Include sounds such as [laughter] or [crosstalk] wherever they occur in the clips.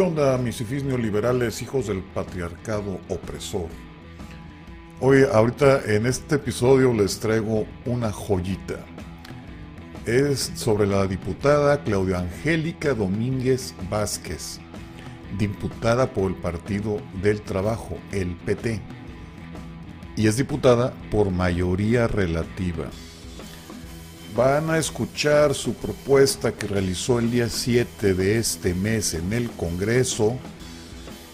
¿Qué onda, mis neoliberales, hijos del patriarcado opresor? Hoy, ahorita en este episodio les traigo una joyita. Es sobre la diputada Claudia Angélica Domínguez Vázquez, diputada por el Partido del Trabajo, el PT, y es diputada por mayoría relativa van a escuchar su propuesta que realizó el día 7 de este mes en el Congreso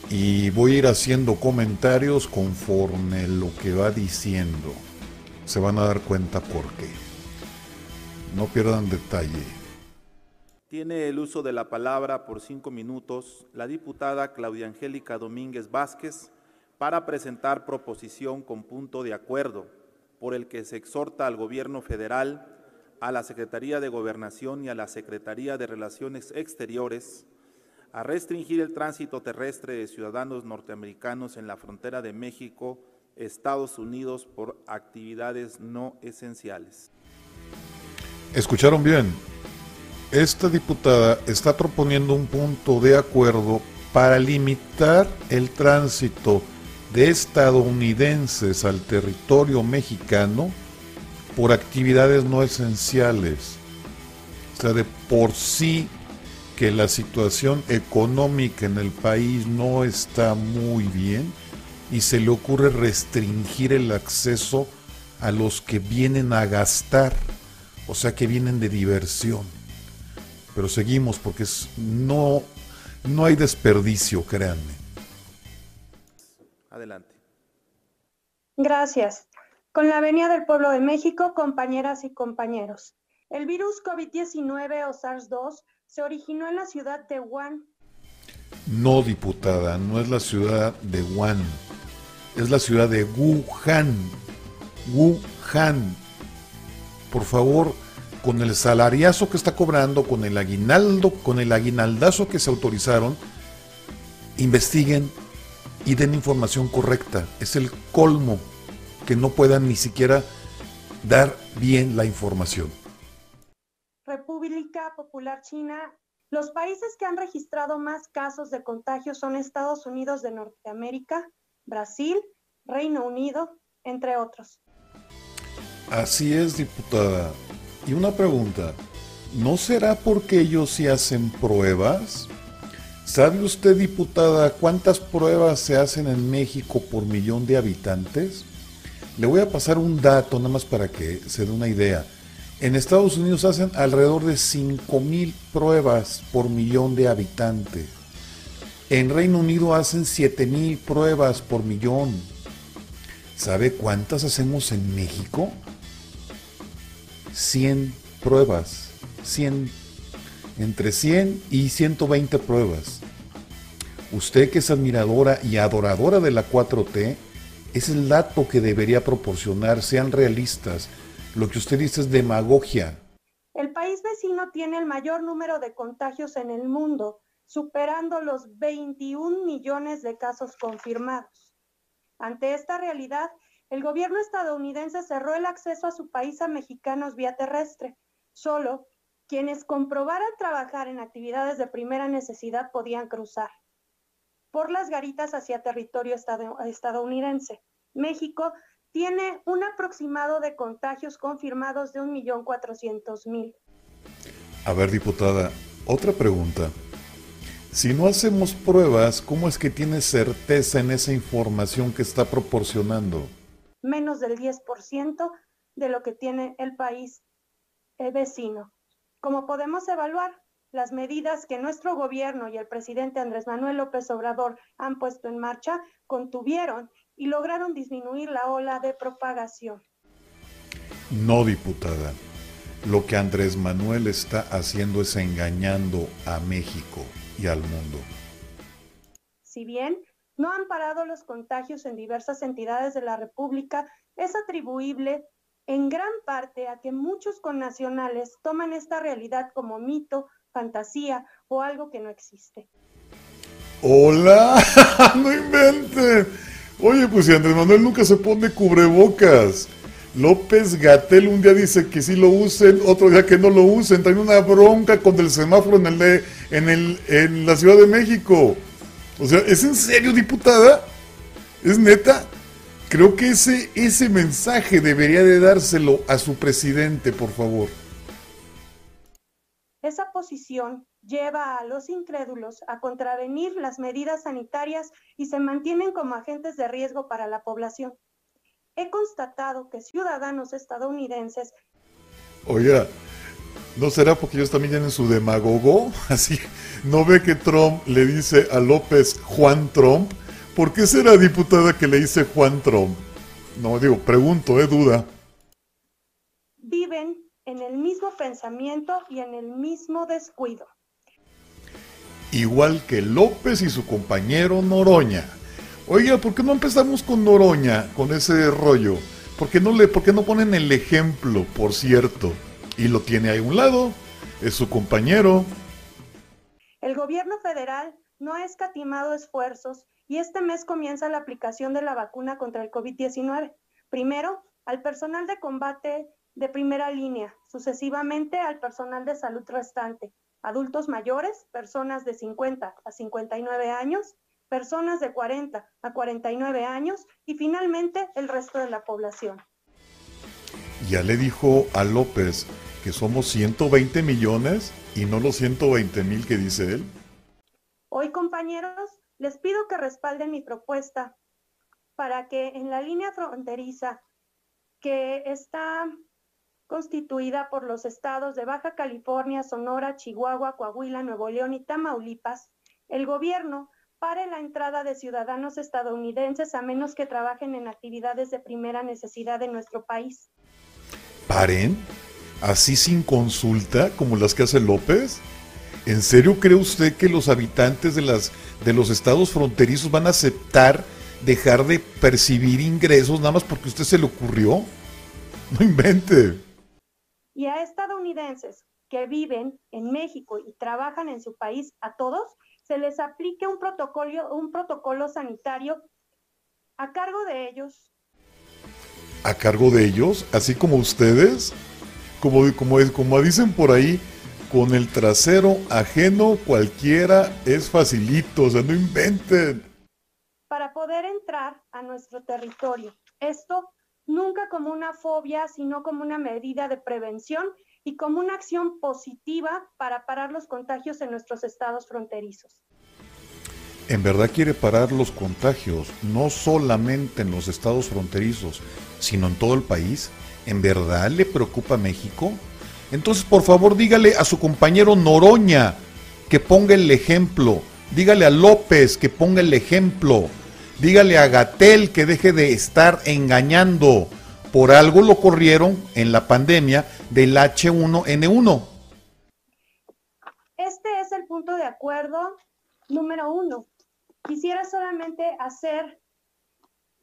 y voy a ir haciendo comentarios conforme lo que va diciendo. Se van a dar cuenta por qué. No pierdan detalle. Tiene el uso de la palabra por cinco minutos la diputada Claudia Angélica Domínguez Vázquez para presentar proposición con punto de acuerdo por el que se exhorta al gobierno federal a la Secretaría de Gobernación y a la Secretaría de Relaciones Exteriores a restringir el tránsito terrestre de ciudadanos norteamericanos en la frontera de México, Estados Unidos, por actividades no esenciales. Escucharon bien. Esta diputada está proponiendo un punto de acuerdo para limitar el tránsito de estadounidenses al territorio mexicano por actividades no esenciales. O sea, de por sí que la situación económica en el país no está muy bien y se le ocurre restringir el acceso a los que vienen a gastar, o sea, que vienen de diversión. Pero seguimos porque no, no hay desperdicio, créanme. Adelante. Gracias. Con la venia del pueblo de México, compañeras y compañeros. El virus COVID-19 o SARS-2 se originó en la ciudad de Wuhan. No, diputada, no es la ciudad de Wuhan. Es la ciudad de Wuhan. Wuhan. Por favor, con el salariazo que está cobrando, con el aguinaldo, con el aguinaldazo que se autorizaron, investiguen y den información correcta. Es el colmo que no puedan ni siquiera dar bien la información. República Popular China. Los países que han registrado más casos de contagio son Estados Unidos de Norteamérica, Brasil, Reino Unido, entre otros. Así es, diputada. Y una pregunta, ¿no será porque ellos sí hacen pruebas? ¿Sabe usted, diputada, cuántas pruebas se hacen en México por millón de habitantes? Le voy a pasar un dato nada más para que se dé una idea. En Estados Unidos hacen alrededor de 5.000 pruebas por millón de habitantes. En Reino Unido hacen 7.000 pruebas por millón. ¿Sabe cuántas hacemos en México? 100 pruebas. 100. Entre 100 y 120 pruebas. Usted que es admiradora y adoradora de la 4T, es el dato que debería proporcionar, sean realistas. Lo que usted dice es demagogia. El país vecino tiene el mayor número de contagios en el mundo, superando los 21 millones de casos confirmados. Ante esta realidad, el gobierno estadounidense cerró el acceso a su país a mexicanos vía terrestre. Solo quienes comprobaran trabajar en actividades de primera necesidad podían cruzar por las garitas hacia territorio estadounidense. México tiene un aproximado de contagios confirmados de 1.400.000. A ver, diputada, otra pregunta. Si no hacemos pruebas, ¿cómo es que tiene certeza en esa información que está proporcionando? Menos del 10% de lo que tiene el país eh, vecino. Como podemos evaluar, las medidas que nuestro gobierno y el presidente Andrés Manuel López Obrador han puesto en marcha contuvieron y lograron disminuir la ola de propagación. No, diputada. Lo que Andrés Manuel está haciendo es engañando a México y al mundo. Si bien no han parado los contagios en diversas entidades de la República, es atribuible en gran parte a que muchos connacionales toman esta realidad como mito fantasía o algo que no existe. Hola, [laughs] no inventen. Oye, pues si Andrés Manuel nunca se pone cubrebocas. López Gatel un día dice que sí lo usen, otro día que no lo usen. Trae una bronca con el semáforo en el, en, el, en la Ciudad de México. O sea, ¿es en serio, diputada? ¿Es neta? Creo que ese, ese mensaje debería de dárselo a su presidente, por favor. Esa posición lleva a los incrédulos a contravenir las medidas sanitarias y se mantienen como agentes de riesgo para la población. He constatado que ciudadanos estadounidenses... Oiga, ¿no será porque ellos también tienen su demagogo? [laughs] Así, ¿no ve que Trump le dice a López Juan Trump? ¿Por qué será diputada que le dice Juan Trump? No, digo, pregunto, ¿eh? Duda. Viven en el mismo pensamiento y en el mismo descuido. Igual que López y su compañero Noroña. Oiga, ¿por qué no empezamos con Noroña, con ese rollo? ¿Por qué no, le, por qué no ponen el ejemplo, por cierto? Y lo tiene ahí a un lado, es su compañero. El gobierno federal no ha escatimado esfuerzos y este mes comienza la aplicación de la vacuna contra el COVID-19. Primero, al personal de combate de primera línea, sucesivamente al personal de salud restante, adultos mayores, personas de 50 a 59 años, personas de 40 a 49 años y finalmente el resto de la población. Ya le dijo a López que somos 120 millones y no los 120 mil que dice él. Hoy, compañeros, les pido que respalden mi propuesta para que en la línea fronteriza que está constituida por los estados de Baja California, Sonora, Chihuahua, Coahuila, Nuevo León y Tamaulipas, el gobierno pare la entrada de ciudadanos estadounidenses a menos que trabajen en actividades de primera necesidad de nuestro país. ¿Paren? ¿Así sin consulta como las que hace López? ¿En serio cree usted que los habitantes de, las, de los estados fronterizos van a aceptar dejar de percibir ingresos nada más porque a usted se le ocurrió? No invente. Y a estadounidenses que viven en México y trabajan en su país, a todos, se les aplique un protocolo, un protocolo sanitario a cargo de ellos. ¿A cargo de ellos? ¿Así como ustedes? Como, como, como dicen por ahí, con el trasero ajeno cualquiera es facilito, o sea, no inventen. Para poder entrar a nuestro territorio. Esto nunca como una fobia, sino como una medida de prevención y como una acción positiva para parar los contagios en nuestros estados fronterizos. ¿En verdad quiere parar los contagios no solamente en los estados fronterizos, sino en todo el país? ¿En verdad le preocupa México? Entonces, por favor, dígale a su compañero Noroña que ponga el ejemplo. Dígale a López que ponga el ejemplo. Dígale a Gatel que deje de estar engañando. Por algo lo corrieron en la pandemia del H1N1. Este es el punto de acuerdo número uno. Quisiera solamente hacer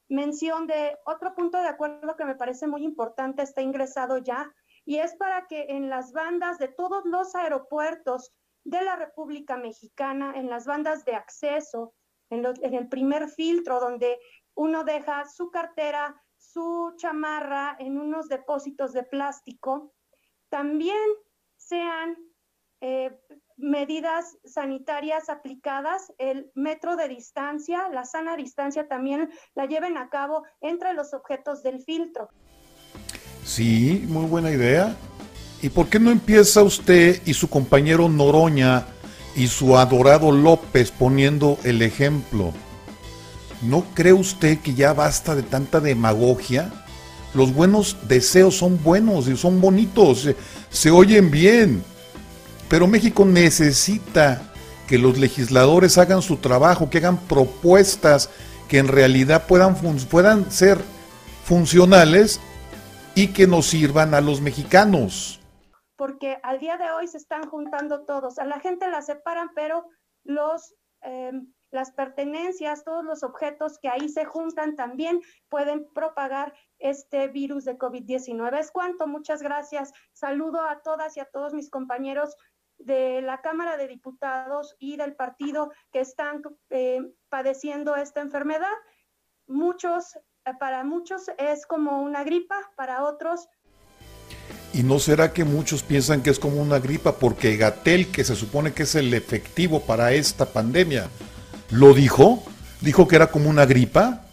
mención de otro punto de acuerdo que me parece muy importante, está ingresado ya, y es para que en las bandas de todos los aeropuertos de la República Mexicana, en las bandas de acceso, en, el primer filtro donde uno deja su cartera, su chamarra en unos depósitos de plástico, también sean eh, medidas sanitarias aplicadas, el metro de distancia, la sana distancia también la lleven a cabo entre los objetos del filtro. Sí, muy buena idea. ¿Y por qué no empieza usted y su compañero Noroña y su adorado López poniendo el ejemplo? ¿No cree usted que ya basta de tanta demagogia? Los buenos deseos son buenos y son bonitos, se, oyen bien. Pero México necesita que los legisladores hagan su trabajo, que hagan propuestas que en realidad puedan, puedan ser funcionales y que nos sirvan a los mexicanos. Porque al día de hoy se están juntando todos. A la gente la separan, pero los, em, las pertenencias, todos los objetos que ahí se juntan también pueden propagar este virus de COVID-19. Es cuanto, muchas gracias. Saludo a todas y a todos mis compañeros de la Cámara de Diputados y del partido que están eh, padeciendo esta enfermedad. Muchos para muchos es como una gripa, para otros. ¿Y no será que muchos piensan que es como una gripa porque Gatel, que se supone que es el efectivo para esta pandemia, lo dijo? ¿Dijo que era como una gripa?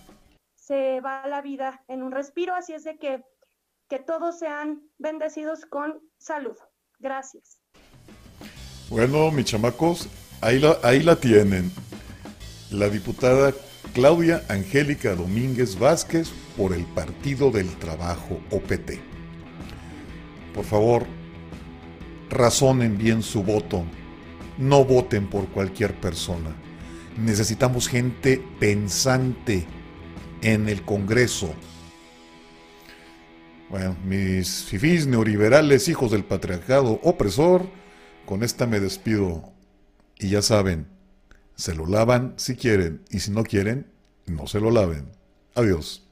Se va la vida en un respiro, así es de que, que todos sean bendecidos con salud. Gracias. Bueno, mis chamacos, ahí la, ahí la tienen. La diputada Claudia Angélica Domínguez Vázquez por el Partido del Trabajo, OPT. Por favor, razonen bien su voto. No voten por cualquier persona. Necesitamos gente pensante en el Congreso. Bueno, mis fifís neoliberales, hijos del patriarcado opresor, con esta me despido. Y ya saben, se lo lavan si quieren y si no quieren, no se lo laven. Adiós.